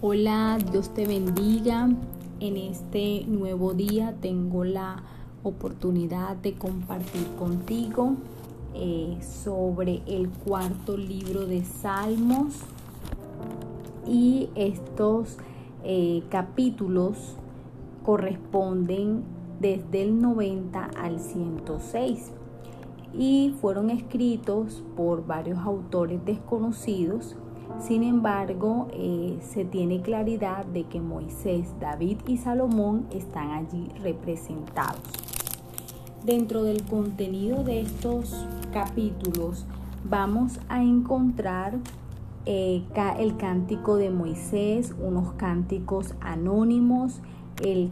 Hola, Dios te bendiga. En este nuevo día tengo la oportunidad de compartir contigo eh, sobre el cuarto libro de Salmos y estos eh, capítulos corresponden desde el 90 al 106 y fueron escritos por varios autores desconocidos sin embargo, eh, se tiene claridad de que Moisés, David y Salomón están allí representados. Dentro del contenido de estos capítulos vamos a encontrar eh, el cántico de Moisés, unos cánticos anónimos, el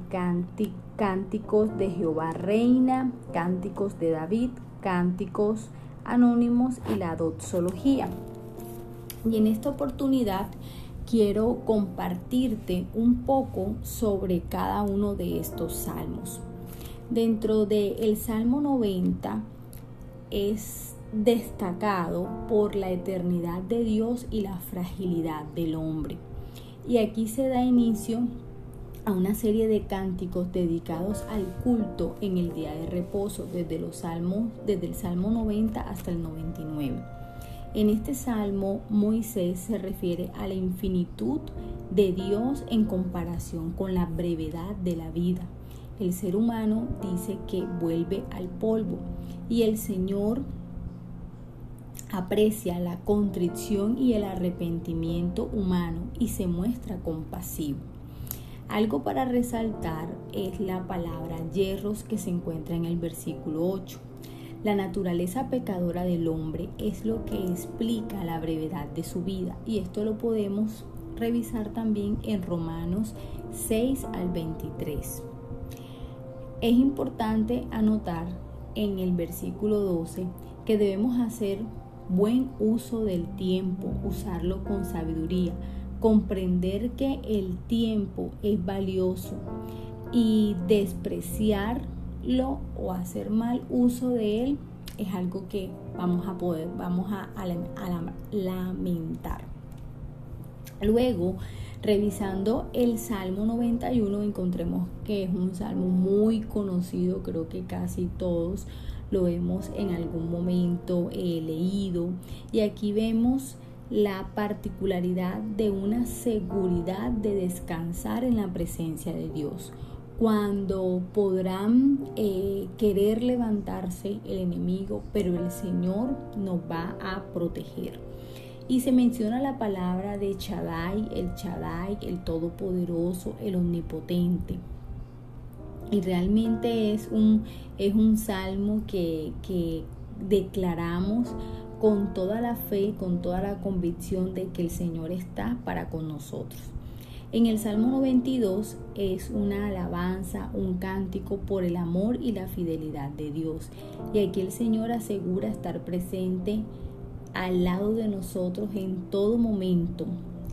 cánticos de Jehová Reina, cánticos de David, cánticos anónimos y la doxología. Y en esta oportunidad quiero compartirte un poco sobre cada uno de estos salmos. Dentro del Salmo 90 es destacado por la eternidad de Dios y la fragilidad del hombre. Y aquí se da inicio a una serie de cánticos dedicados al culto en el día de reposo desde los salmos desde el Salmo 90 hasta el 99. En este salmo Moisés se refiere a la infinitud de Dios en comparación con la brevedad de la vida. El ser humano dice que vuelve al polvo y el Señor aprecia la contrición y el arrepentimiento humano y se muestra compasivo. Algo para resaltar es la palabra hierros que se encuentra en el versículo 8. La naturaleza pecadora del hombre es lo que explica la brevedad de su vida y esto lo podemos revisar también en Romanos 6 al 23. Es importante anotar en el versículo 12 que debemos hacer buen uso del tiempo, usarlo con sabiduría, comprender que el tiempo es valioso y despreciar o hacer mal uso de él es algo que vamos a poder, vamos a, lamentar. Luego, revisando el Salmo 91, encontremos que es un salmo muy conocido, creo que casi todos lo hemos en algún momento eh, leído. Y aquí vemos la particularidad de una seguridad de descansar en la presencia de Dios cuando podrán eh, querer levantarse el enemigo, pero el Señor nos va a proteger. Y se menciona la palabra de Chadai, el Chadai, el Todopoderoso, el Omnipotente. Y realmente es un, es un salmo que, que declaramos con toda la fe, con toda la convicción de que el Señor está para con nosotros. En el Salmo 92 es una alabanza, un cántico por el amor y la fidelidad de Dios. Y aquí el Señor asegura estar presente al lado de nosotros en todo momento,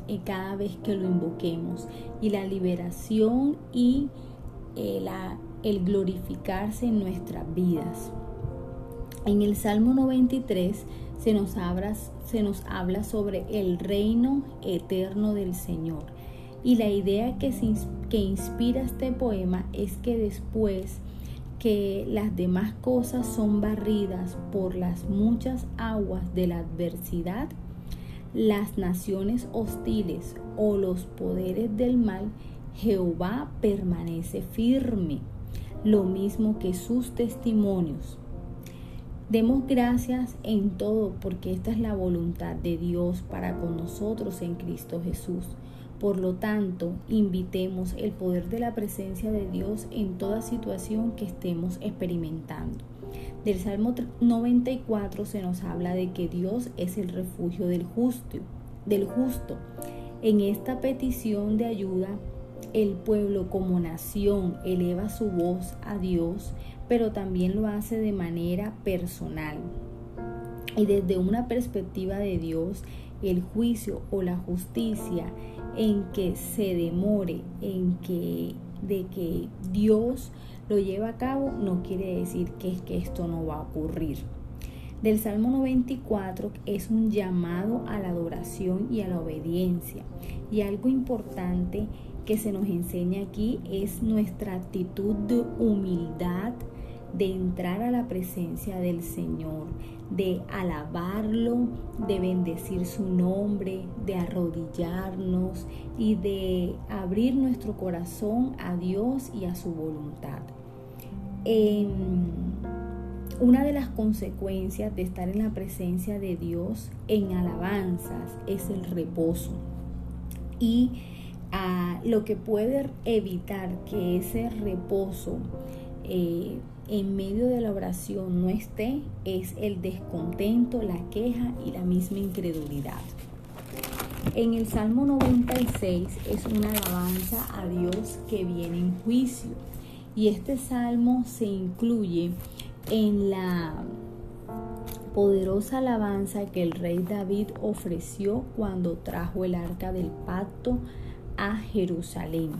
y cada vez que lo invoquemos. Y la liberación y el, el glorificarse en nuestras vidas. En el Salmo 93 se nos, habla, se nos habla sobre el reino eterno del Señor y la idea que, que inspira este poema es que después que las demás cosas son barridas por las muchas aguas de la adversidad, las naciones hostiles o los poderes del mal, Jehová permanece firme, lo mismo que sus testimonios. Demos gracias en todo porque esta es la voluntad de Dios para con nosotros en Cristo Jesús. Por lo tanto, invitemos el poder de la presencia de Dios en toda situación que estemos experimentando. Del Salmo 94 se nos habla de que Dios es el refugio del justo, del justo. En esta petición de ayuda, el pueblo como nación eleva su voz a Dios, pero también lo hace de manera personal. Y desde una perspectiva de Dios, el juicio o la justicia en que se demore, en que de que Dios lo lleva a cabo, no quiere decir que es que esto no va a ocurrir. Del Salmo 94 es un llamado a la adoración y a la obediencia. Y algo importante que se nos enseña aquí es nuestra actitud de humildad, de entrar a la presencia del Señor, de alabarlo, de bendecir su nombre, de arrodillarnos y de abrir nuestro corazón a Dios y a su voluntad. una de las consecuencias de estar en la presencia de Dios en alabanzas es el reposo. Y ah, lo que puede evitar que ese reposo eh, en medio de la oración no esté es el descontento, la queja y la misma incredulidad. En el Salmo 96 es una alabanza a Dios que viene en juicio y este salmo se incluye en la poderosa alabanza que el rey David ofreció cuando trajo el arca del pacto a Jerusalén.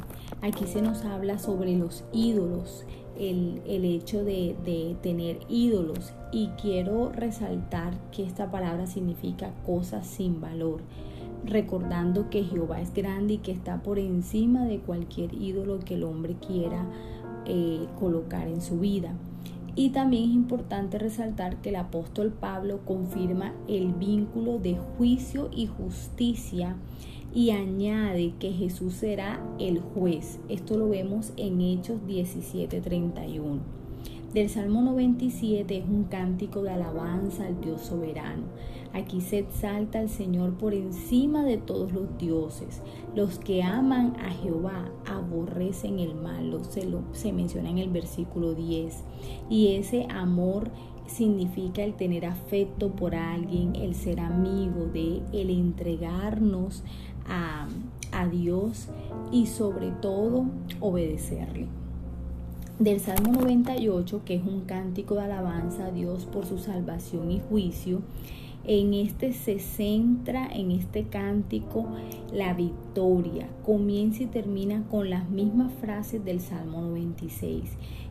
Aquí se nos habla sobre los ídolos el, hecho de, tener ídolos y quiero resaltar que esta palabra significa cosas sin valor recordando que Jehová es grande y que está por encima de cualquier ídolo que el hombre quiera eh, colocar en su vida. Y también es importante resaltar que el apóstol Pablo confirma el vínculo de juicio y justicia y añade que Jesús será el juez. Esto lo vemos en Hechos 17:31. Del Salmo 97 es un cántico de alabanza al Dios soberano. Aquí se exalta al Señor por encima de todos los dioses. Los que aman a Jehová aborrecen el mal. Se, lo, se menciona en el versículo 10. Y ese amor significa el tener afecto por alguien, el ser amigo de, el entregarnos a, Dios y sobre todo obedecerle. Del Salmo 98, que es un cántico de alabanza a Dios por su salvación y juicio, en este se centra, en este cántico, la victoria. Comienza y termina con las mismas frases del Salmo 96.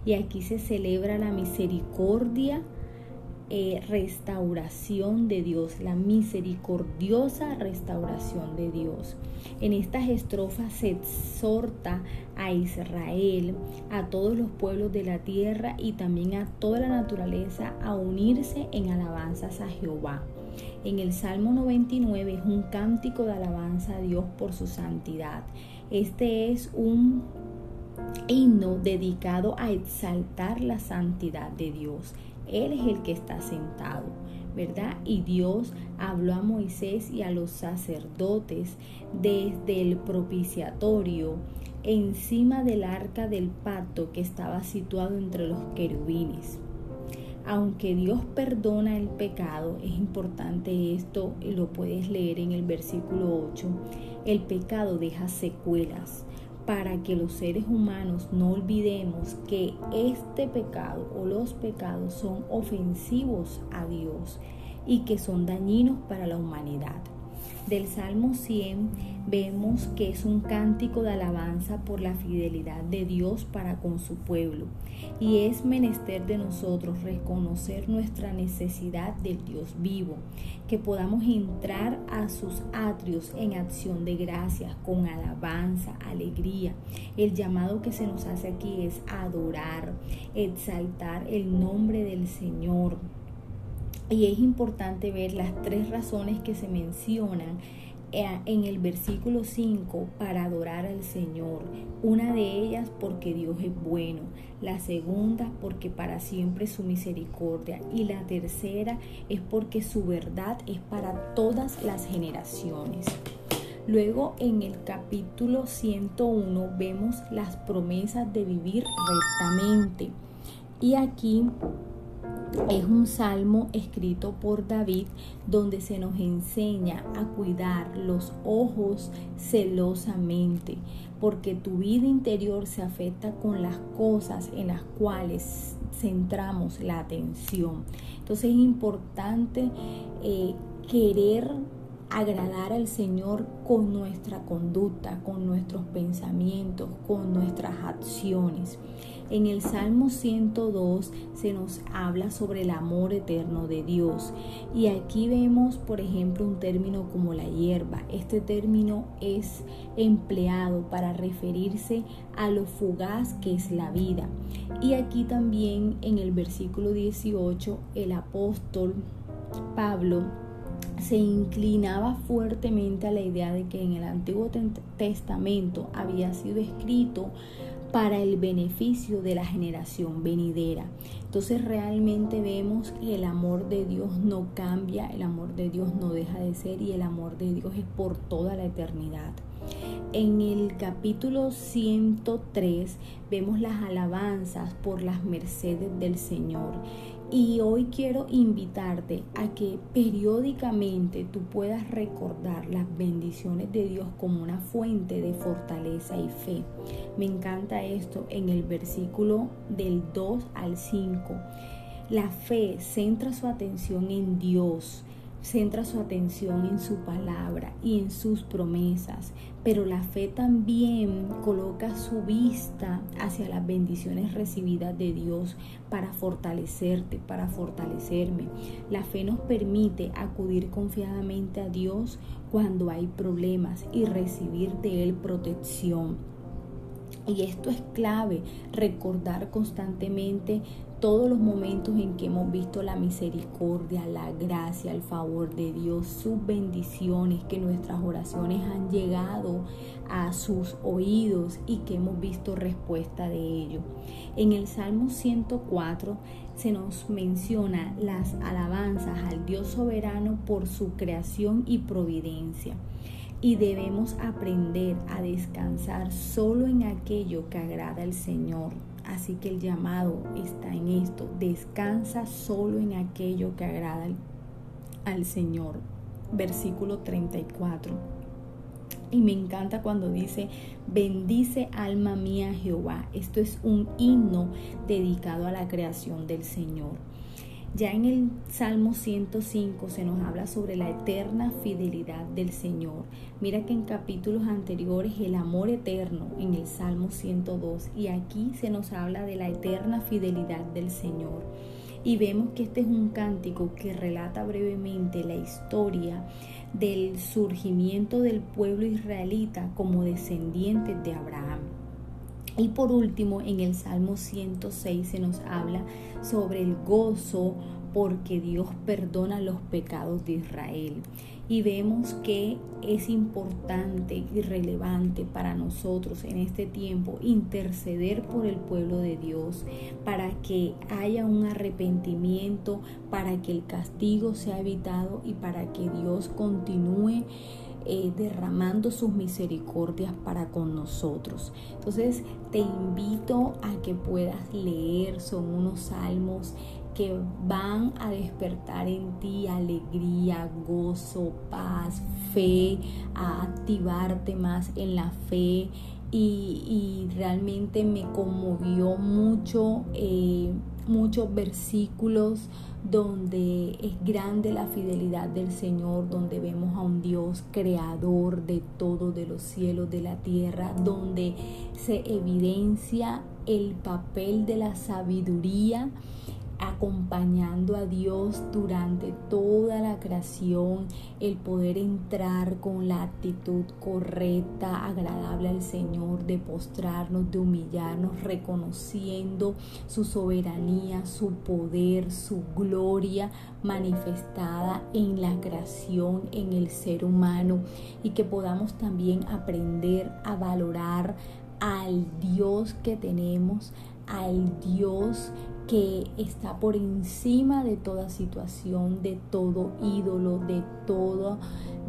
Y aquí se celebra la misericordia eh, restauración de Dios, la misericordiosa restauración de Dios. En estas estrofas se exhorta a Israel, a todos los pueblos de la tierra y también a toda la naturaleza a unirse en alabanzas a Jehová. En el Salmo 99 es un cántico de alabanza a Dios por su santidad. Este es un himno dedicado a exaltar la santidad de Dios. Él es el que está sentado, ¿verdad? Y Dios habló a Moisés y a los sacerdotes desde el propiciatorio encima del arca del pacto que estaba situado entre los querubines. Aunque Dios perdona el pecado, es importante esto, lo puedes leer en el versículo 8, el pecado deja secuelas para que los seres humanos no olvidemos que este pecado o los pecados son ofensivos a Dios y que son dañinos para la humanidad. Del Salmo 100 vemos que es un cántico de alabanza por la fidelidad de Dios para con su pueblo. Y es menester de nosotros reconocer nuestra necesidad del Dios vivo, que podamos entrar a sus atrios en acción de gracias, con alabanza, alegría. El llamado que se nos hace aquí es adorar, exaltar el nombre del Señor y es importante ver las tres razones que se mencionan eh, en el versículo 5 para adorar al Señor. Una de ellas porque Dios es bueno, la segunda porque para siempre su misericordia y la tercera es porque su verdad es para todas las generaciones. Luego en el capítulo 101 vemos las promesas de vivir rectamente. Y aquí es un salmo escrito por David donde se nos enseña a cuidar los ojos celosamente, porque tu vida interior se afecta con las cosas en las cuales centramos la atención. Entonces es importante eh, querer agradar al Señor con nuestra conducta, con nuestros pensamientos, con nuestras acciones. En el Salmo 102 se nos habla sobre el amor eterno de Dios. Y aquí vemos, por ejemplo, un término como la hierba. Este término es empleado para referirse a lo fugaz que es la vida. Y aquí también en el versículo 18 el apóstol Pablo se inclinaba fuertemente a la idea de que en el Antiguo Testamento había sido escrito para el beneficio de la generación venidera. Entonces realmente vemos que el amor de Dios no cambia, el amor de Dios no deja de ser y el amor de Dios es por toda la eternidad. En el capítulo 103 vemos las alabanzas por las mercedes del Señor y hoy quiero invitarte a que periódicamente tú puedas recordar las bendiciones de Dios como una fuente de fortaleza y fe. Me encanta esto en el versículo del 2 al 5. La fe centra su atención en Dios centra su atención en su palabra y en sus promesas, pero la fe también coloca su vista hacia las bendiciones recibidas de Dios para fortalecerte, para fortalecerme. La fe nos permite acudir confiadamente a Dios cuando hay problemas y recibir de Él protección. Y esto es clave, recordar constantemente todos los momentos en que hemos visto la misericordia, la gracia, el favor de Dios, sus bendiciones, que nuestras oraciones han llegado a sus oídos y que hemos visto respuesta de ello. En el Salmo 104 se nos menciona las alabanzas al Dios soberano por su creación y providencia y debemos aprender a descansar solo en aquello que agrada al Señor Así que el llamado está en esto. Descansa solo en aquello que agrada al, Señor. Versículo 34. Y me encanta cuando dice, bendice alma mía Jehová. Esto es un himno dedicado a la creación del Señor. Ya en el Salmo 105 se nos habla sobre la eterna fidelidad del Señor. Mira que en capítulos anteriores el amor eterno en el Salmo 102 y aquí se nos habla de la eterna fidelidad del Señor. Y vemos que este es un cántico que relata brevemente la historia del surgimiento del pueblo israelita como descendientes de Abraham. Y por último, en el Salmo 106 se nos habla sobre el gozo porque Dios perdona los pecados de Israel. Y vemos que es importante y relevante para nosotros en este tiempo interceder por el pueblo de Dios para que haya un arrepentimiento, para que el castigo sea evitado y para que Dios continúe eh, derramando sus misericordias para con nosotros. Entonces te invito a que puedas leer, son unos salmos que van a despertar en ti alegría, gozo, paz, fe, a activarte más en la fe y, realmente me conmovió mucho eh, muchos versículos donde es grande la fidelidad del Señor, donde vemos a un Dios creador de todo, de los cielos, de la tierra, donde se evidencia el papel de la sabiduría acompañando a Dios durante toda la creación, el poder entrar con la actitud correcta, agradable al Señor, de postrarnos, de humillarnos, reconociendo su soberanía, su poder, su gloria manifestada en la creación, en el ser humano, y que podamos también aprender a valorar al Dios que tenemos, al Dios que está por encima de toda situación, de todo ídolo, de todo,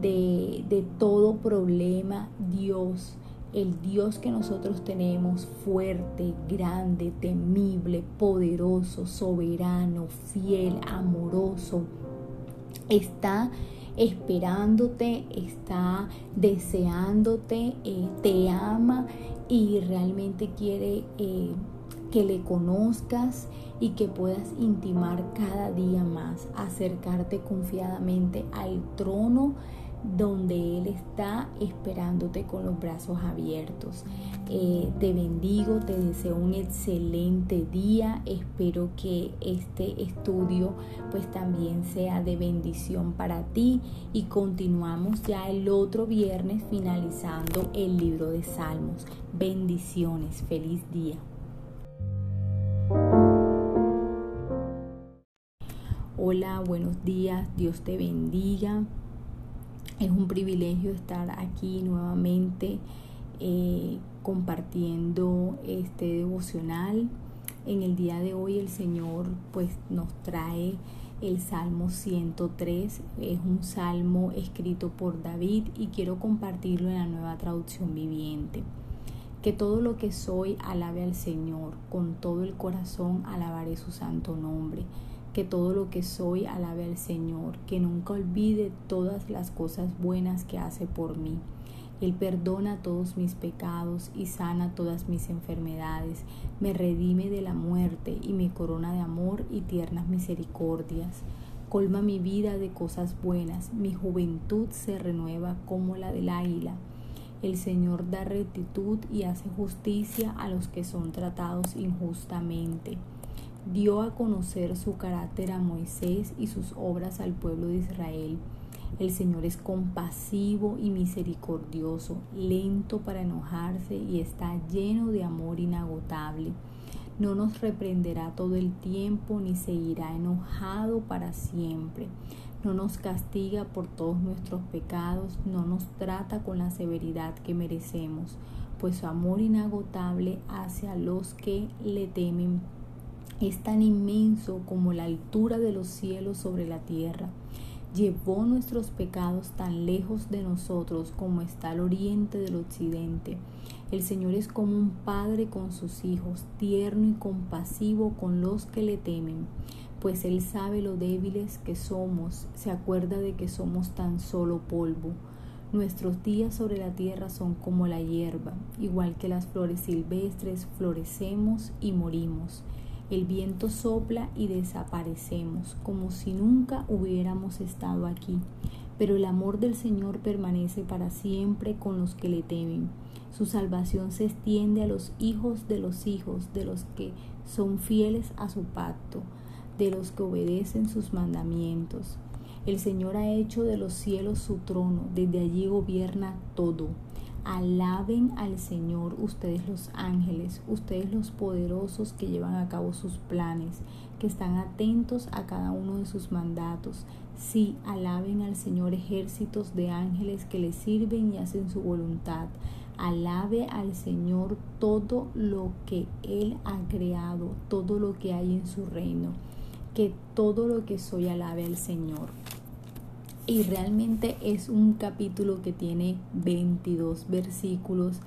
de, de todo problema, Dios. El Dios que nosotros tenemos, fuerte, grande, temible, poderoso, soberano, fiel, amoroso, está esperándote, está deseándote, eh, te ama y realmente quiere eh, que le conozcas y que puedas intimar cada día más, acercarte confiadamente al trono donde Él está esperándote con los brazos abiertos. Eh, te bendigo, te deseo un excelente día. Espero que este estudio pues también sea de bendición para ti y continuamos ya el otro viernes finalizando el libro de Salmos. Bendiciones, feliz día. Hola, buenos días, Dios te bendiga. Es un privilegio estar aquí nuevamente eh, compartiendo este devocional. En el día de hoy el Señor pues nos trae el Salmo 103. Es un salmo escrito por David y quiero compartirlo en la nueva traducción viviente. Que todo lo que soy alabe al Señor, con todo el corazón alabaré su santo nombre que todo lo que soy alabe al Señor, que nunca olvide todas las cosas buenas que hace por mí. Él perdona todos mis pecados y sana todas mis enfermedades, me redime de la muerte y me corona de amor y tiernas misericordias. Colma mi vida de cosas buenas, mi juventud se renueva como la del águila. El Señor da rectitud y hace justicia a los que son tratados injustamente dio a conocer su carácter a Moisés y sus obras al pueblo de Israel. El Señor es compasivo y misericordioso, lento para enojarse y está lleno de amor inagotable. No nos reprenderá todo el tiempo ni se irá enojado para siempre. No nos castiga por todos nuestros pecados, no nos trata con la severidad que merecemos, pues su amor inagotable hacia los que le temen es tan inmenso como la altura de los cielos sobre la tierra. Llevó nuestros pecados tan lejos de nosotros como está el oriente del occidente. El Señor es como un padre con sus hijos, tierno y compasivo con los que le temen, pues Él sabe lo débiles que somos, se acuerda de que somos tan solo polvo. Nuestros días sobre la tierra son como la hierba, igual que las flores silvestres, florecemos y morimos. El viento sopla y desaparecemos, como si nunca hubiéramos estado aquí. Pero el amor del Señor permanece para siempre con los que le temen. Su salvación se extiende a los hijos de los hijos, de los que son fieles a su pacto, de los que obedecen sus mandamientos. El Señor ha hecho de los cielos su trono, desde allí gobierna todo. Alaben al Señor ustedes los ángeles, ustedes los poderosos que llevan a cabo sus planes, que están atentos a cada uno de sus mandatos. Sí, alaben al Señor ejércitos de ángeles que le sirven y hacen su voluntad. Alabe al Señor todo lo que Él ha creado, todo lo que hay en su reino. Que todo lo que soy alabe al Señor. Y realmente es un capítulo que tiene 22 versículos,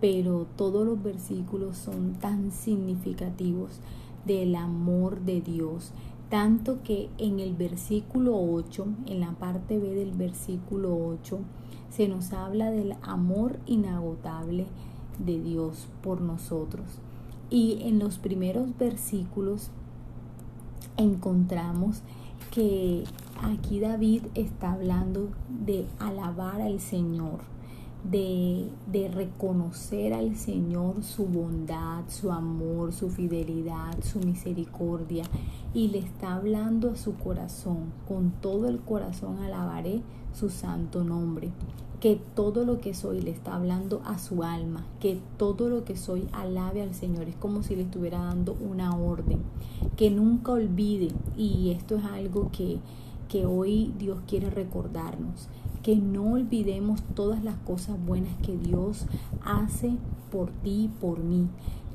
pero todos los versículos son tan significativos del amor de Dios. Tanto que en el versículo 8, en la parte B del versículo 8, se nos habla del amor inagotable de Dios por nosotros. Y en los primeros versículos encontramos que aquí David está hablando de alabar al Señor, de, de, reconocer al Señor su bondad, su amor, su fidelidad, su misericordia. Y le está hablando a su corazón, con todo el corazón alabaré su santo nombre. Que todo lo que soy le está hablando a su alma, que todo lo que soy alabe al Señor, es como si le estuviera dando una orden, que nunca olvide, y esto es algo que, que hoy Dios quiere recordarnos, que no olvidemos todas las cosas buenas que Dios hace por ti, por mí,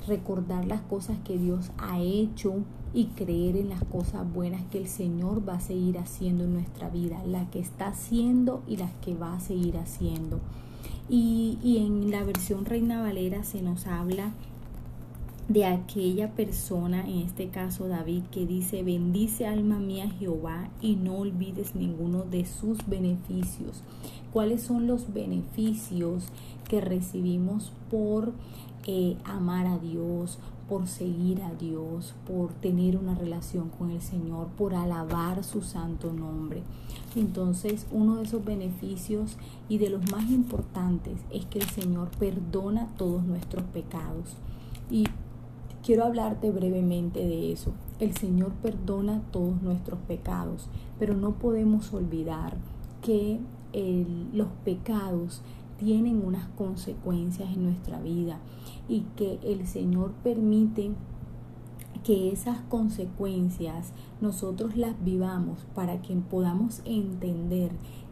recordar las cosas que Dios ha hecho y creer en las cosas buenas que el Señor va a seguir haciendo en nuestra vida, la que está haciendo y las que va a seguir haciendo. Y, y en la versión Reina Valera se nos habla de aquella persona, en este caso David, que dice, bendice alma mía Jehová y no olvides ninguno de sus beneficios. ¿Cuáles son los beneficios que recibimos por eh, amar a Dios, por seguir a Dios, por tener una relación con el Señor, por alabar su santo nombre. Entonces, uno de esos beneficios y de los más importantes es que el Señor perdona todos nuestros pecados. Y quiero hablarte brevemente de eso. El Señor perdona todos nuestros pecados, pero no podemos olvidar que los pecados tienen unas consecuencias en nuestra vida y que el Señor permite que esas consecuencias nosotros las vivamos para que podamos entender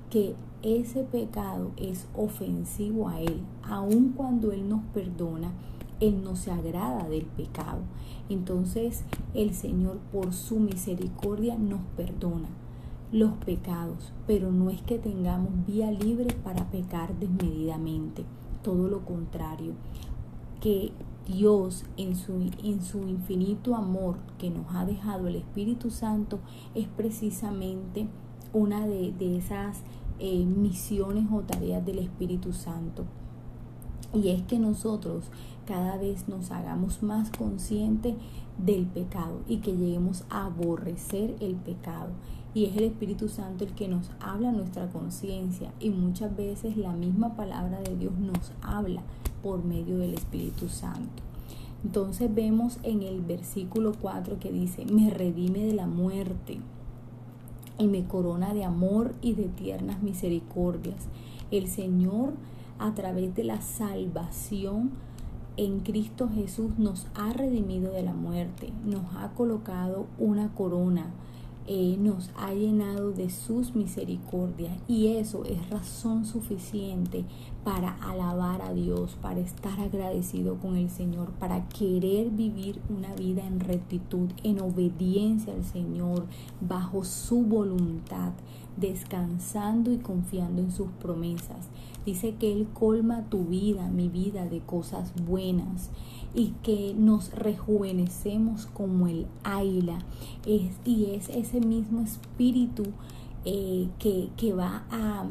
que ese pecado es ofensivo a Él, aun cuando Él nos perdona, Él no se agrada del pecado. Entonces el Señor por su misericordia nos perdona los pecados, pero no es que tengamos vía libre para pecar desmedidamente, todo lo contrario, que Dios en su, en su infinito amor que nos ha dejado el Espíritu Santo es precisamente una de, esas eh, misiones o tareas del Espíritu Santo. Y es que nosotros cada vez nos hagamos más conscientes del pecado y que lleguemos a aborrecer el pecado y es el Espíritu Santo el que nos habla nuestra conciencia y muchas veces la misma palabra de Dios nos habla por medio del Espíritu Santo. Entonces vemos en el versículo 4 que dice, me redime de la muerte y me corona de amor y de tiernas misericordias. El Señor a través de la salvación en Cristo Jesús nos ha redimido de la muerte, nos ha colocado una corona eh, nos ha llenado de sus misericordias y eso es razón suficiente para alabar a Dios, para estar agradecido con el Señor, para querer vivir una vida en rectitud, en obediencia al Señor, bajo su voluntad, descansando y confiando en sus promesas. Dice que Él colma tu vida, mi vida, de cosas buenas y que nos rejuvenecemos como el águila. Y es ese mismo espíritu eh, que, que, va a,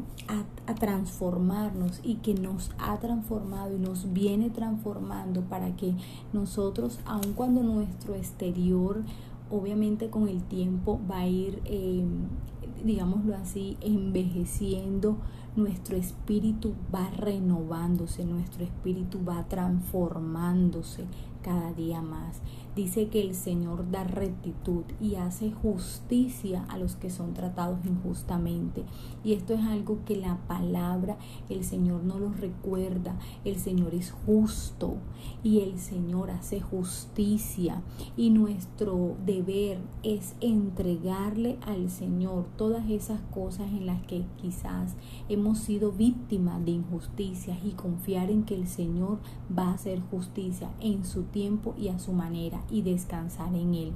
a, transformarnos y que nos ha transformado y nos viene transformando para que nosotros, aun cuando nuestro exterior obviamente con el tiempo va a ir, eh, digámoslo así, envejeciendo, nuestro espíritu va renovándose, nuestro espíritu va transformándose cada día más. Dice que el Señor da rectitud y hace justicia a los que son tratados injustamente. Y esto es algo que la palabra, el Señor no lo recuerda. El Señor es justo y el Señor hace justicia. Y nuestro deber es entregarle al Señor todas esas cosas en las que quizás hemos sido víctimas de injusticias y confiar en que el Señor va a hacer justicia en su y a su manera y descansar en Él.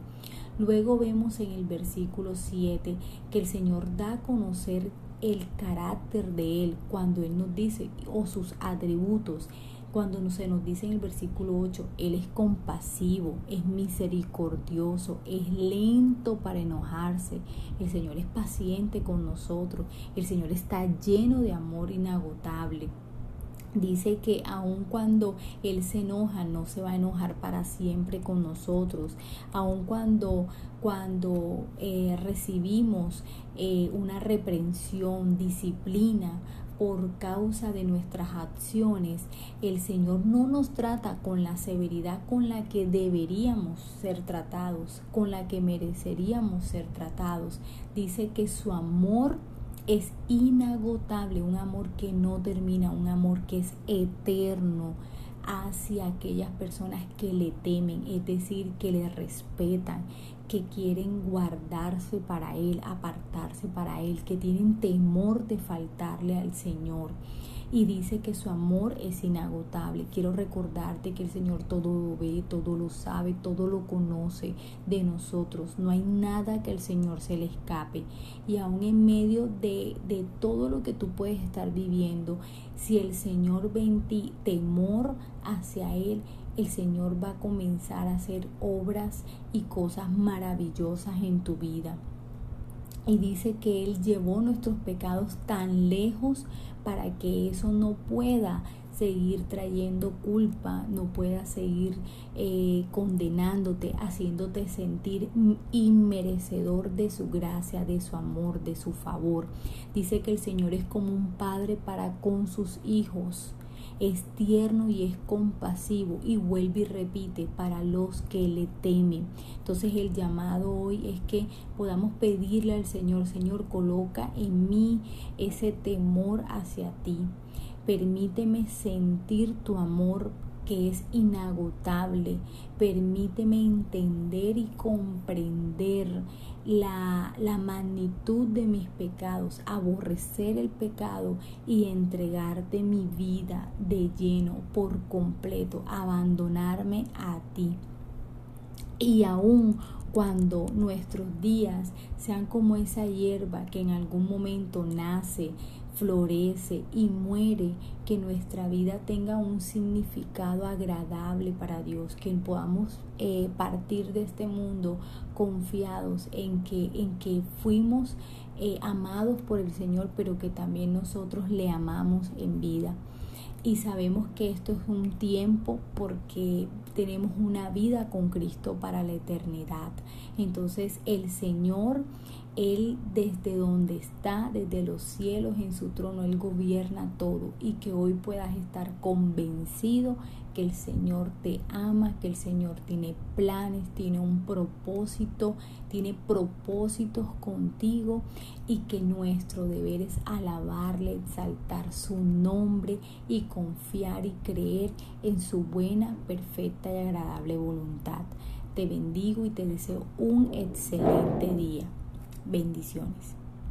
Luego vemos en el versículo 7 que el Señor da a conocer el carácter de Él cuando Él nos dice, o sus atributos, cuando se nos dice en el versículo 8, Él es compasivo, es misericordioso, es lento para enojarse, el Señor es paciente con nosotros, el Señor está lleno de amor inagotable dice que aun cuando Él se enoja, no se va a enojar para siempre con nosotros, aun cuando, cuando eh, recibimos eh, una reprensión, disciplina, por causa de nuestras acciones, el Señor no nos trata con la severidad con la que deberíamos ser tratados, con la que mereceríamos ser tratados. Dice que su amor es inagotable, un amor que no termina, un amor que es eterno hacia aquellas personas que le temen, es decir, que le respetan, que quieren guardarse para Él, apartarse para Él, que tienen temor de faltarle al Señor y dice que su amor es inagotable. Quiero recordarte que el Señor todo lo ve, todo lo sabe, todo lo conoce de nosotros. No hay nada que el Señor se le escape. Y aún en medio de, de todo lo que tú puedes estar viviendo, si el Señor ve en ti temor hacia Él, el Señor va a comenzar a hacer obras y cosas maravillosas en tu vida. Y dice que Él llevó nuestros pecados tan lejos para que eso no pueda seguir trayendo culpa, no pueda seguir eh, condenándote, haciéndote sentir inmerecedor de su gracia, de su amor, de su favor. Dice que el Señor es como un padre para con sus hijos es tierno y es compasivo y vuelve y repite para los que le temen. Entonces el llamado hoy es que podamos pedirle al Señor, Señor, coloca en mí ese temor hacia ti. Permíteme sentir tu amor que es inagotable. Permíteme entender y comprender la, la, magnitud de mis pecados, aborrecer el pecado y entregarte mi vida de lleno, por completo, abandonarme a ti. Y aún cuando nuestros días sean como esa hierba que en algún momento nace, florece y muere, que nuestra vida tenga un significado agradable para Dios, que podamos eh, partir de este mundo confiados en que, en que fuimos eh, amados por el Señor, pero que también nosotros le amamos en vida. Y sabemos que esto es un tiempo porque tenemos una vida con Cristo para la eternidad. Entonces el Señor él desde donde está, desde los cielos en su trono, Él gobierna todo y que hoy puedas estar convencido que el Señor te ama, que el Señor tiene planes, tiene un propósito, tiene propósitos contigo y que nuestro deber es alabarle, exaltar su nombre y confiar y creer en su buena, perfecta y agradable voluntad. Te bendigo y te deseo un excelente día. Bendiciones.